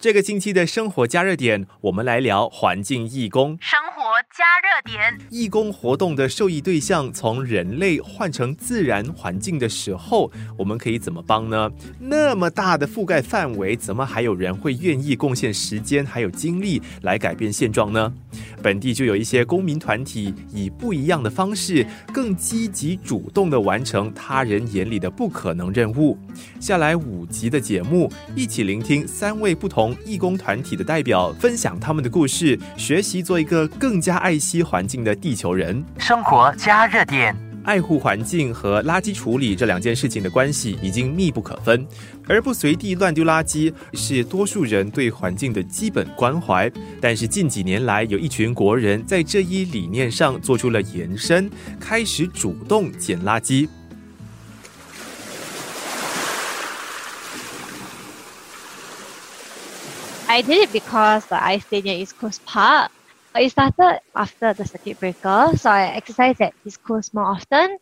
这个星期的生活加热点，我们来聊环境义工。生活加热点，义工活动的受益对象从人类换成自然环境的时候，我们可以怎么帮呢？那么大的覆盖范围，怎么还有人会愿意贡献时间还有精力来改变现状呢？本地就有一些公民团体，以不一样的方式，更积极主动的完成他人眼里的不可能任务。下来五集的节目，一起聆听三位不同。义工团体的代表分享他们的故事，学习做一个更加爱惜环境的地球人。生活加热点，爱护环境和垃圾处理这两件事情的关系已经密不可分，而不随地乱丢垃圾是多数人对环境的基本关怀。但是近几年来，有一群国人在这一理念上做出了延伸，开始主动捡垃圾。I did it because I stayed near East Coast Park. It started after the circuit breaker, so I exercised at East Coast more often.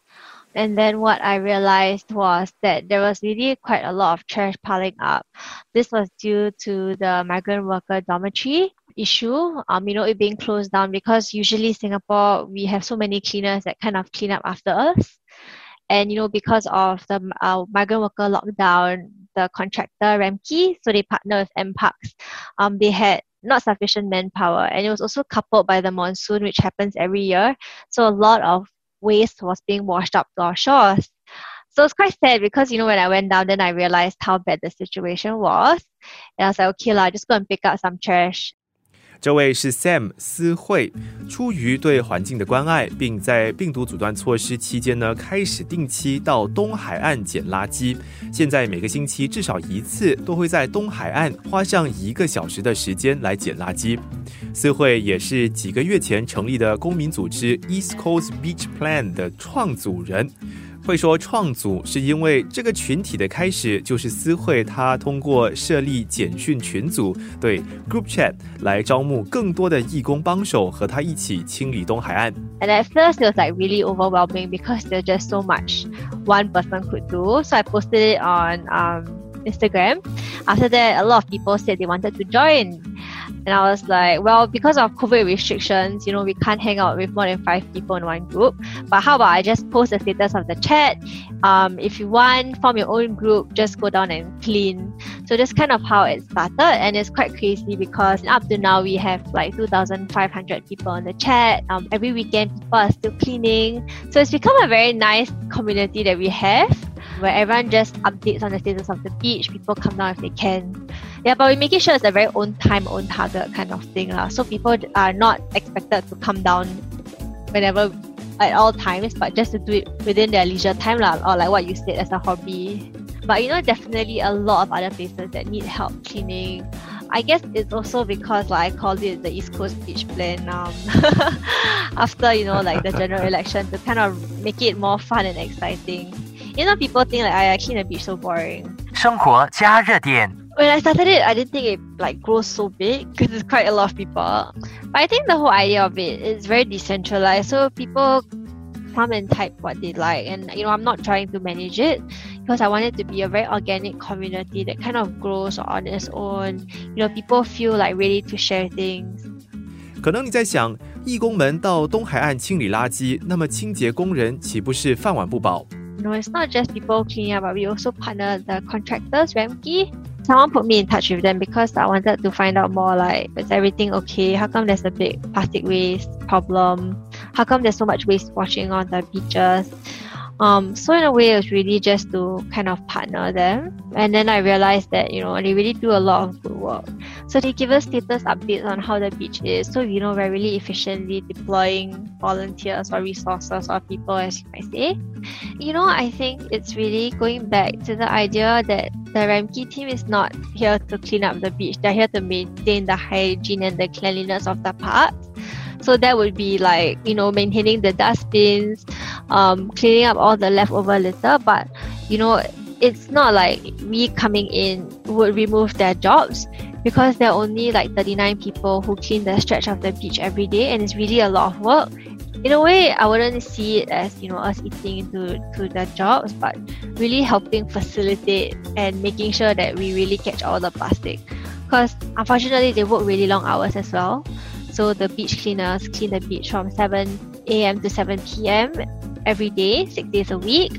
And then what I realized was that there was really quite a lot of trash piling up. This was due to the migrant worker dormitory issue, um, you know, it being closed down because usually Singapore, we have so many cleaners that kind of clean up after us. And, you know, because of the uh, migrant worker lockdown, the contractor Ramky, so they partner with NParks. Um, they had not sufficient manpower, and it was also coupled by the monsoon, which happens every year. So a lot of waste was being washed up to our shores. So it's quite sad because you know when I went down, then I realized how bad the situation was, and I was like, okay, lah, just go and pick up some trash. 这位是 Sam 思慧，出于对环境的关爱，并在病毒阻断措施期间呢，开始定期到东海岸捡垃圾。现在每个星期至少一次，都会在东海岸花上一个小时的时间来捡垃圾。思慧也是几个月前成立的公民组织 East Coast Beach Plan 的创组人。会说创组是因为这个群体的开始就是私会，他通过设立简讯群组，对 Group Chat 来招募更多的义工帮手，和他一起清理东海岸。And at first it was like really overwhelming because there's just so much one person could do. So I posted it on um, Instagram. After that, a lot of people said they wanted to join. And I was like, well, because of COVID restrictions, you know, we can't hang out with more than five people in one group. But how about I just post the status of the chat? Um, if you want, form your own group, just go down and clean. So that's kind of how it started. And it's quite crazy because up to now, we have like 2,500 people on the chat. Um, every weekend, people are still cleaning. So it's become a very nice community that we have where everyone just updates on the status of the beach. People come down if they can. Yeah, but we're making sure it's a very own time, own target kind of thing. La. So people are not expected to come down whenever at all times, but just to do it within their leisure time, la, or like what you said as a hobby. But you know, definitely a lot of other places that need help cleaning. I guess it's also because like I called it the East Coast Beach Plan um, after you know like the general election to kind of make it more fun and exciting. You know, people think like I clean the beach so boring. 生活加热点。 when I started it, I didn't think it like grows so big because it's quite a lot of people. But I think the whole idea of it is very decentralized, so people come and type what they like. And you know, I'm not trying to manage it because I want it to be a very organic community that kind of grows on its own. You know, people feel like ready to share things. 可能你在想，义工们到东海岸清理垃圾，那么清洁工人岂不是饭碗不保？You it's not just people cleaning up, but we also partner the contractors, Ramky, Someone put me in touch with them because I wanted to find out more like, is everything okay? How come there's a big plastic waste problem? How come there's so much waste washing on the beaches? Um, so in a way, it was really just to kind of partner them. And then I realized that, you know, they really do a lot of good work. So they give us status updates on how the beach is. So, you know, we're really efficiently deploying volunteers or resources or people, as you might say. You know, I think it's really going back to the idea that the Ramky team is not here to clean up the beach. They're here to maintain the hygiene and the cleanliness of the parks. So that would be like, you know, maintaining the dustbins, um, cleaning up all the leftover litter. But, you know, it's not like we coming in would remove their jobs because there are only like 39 people who clean the stretch of the beach every day and it's really a lot of work. In a way, I wouldn't see it as, you know, us eating into to their jobs, but really helping facilitate and making sure that we really catch all the plastic. because unfortunately they work really long hours as well. So the beach cleaners clean the beach from 7 a.m. to 7 p.m. every day, six days a week.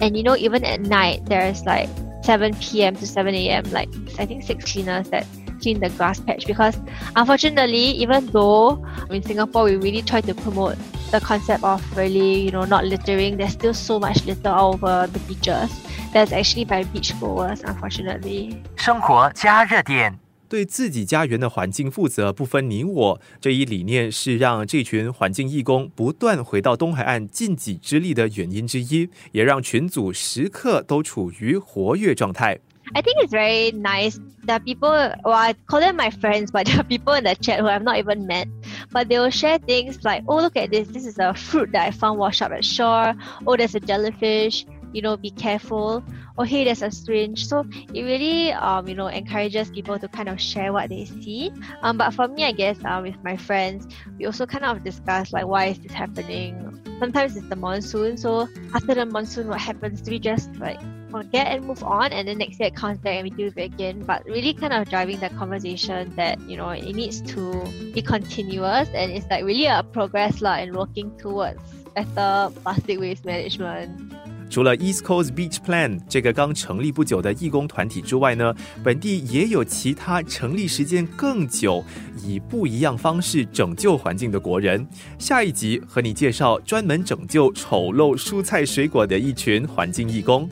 And you know, even at night, there's like 7 p.m. to 7 a.m. Like I think six cleaners that clean the grass patch because unfortunately, even though in Singapore we really try to promote the concept of really, you know, not littering, there's still so much litter all over the beaches. That's actually by beach goers, unfortunately. 生活加热点。对自己家园的环境负责，不分你我。这一理念是让这群环境义工不断回到东海岸尽己之力的原因之一，也让群组时刻都处于活跃状态。I think it's very nice that people, well, I call them my friends, but there are people in the chat who I've not even met. But they will share things like, oh, look at this. This is a fruit that I found washed up at shore. Oh, there's a jellyfish. You know, be careful. Oh, hey, there's a syringe. So it really, um, you know, encourages people to kind of share what they see. Um, but for me, I guess, um, with my friends, we also kind of discuss like why is this happening. Sometimes it's the monsoon. So after the monsoon, what happens? Do we just like forget and move on and then next year it comes back and we do it again but really kind of driving that conversation that you know it needs to be continuous and it's like really a progress lah in working towards better plastic waste management 除了 East Coast Beach Plan 这个刚成立不久的义工团体之外呢，本地也有其他成立时间更久、以不一样方式拯救环境的国人。下一集和你介绍专门拯救丑陋蔬菜水果的一群环境义工。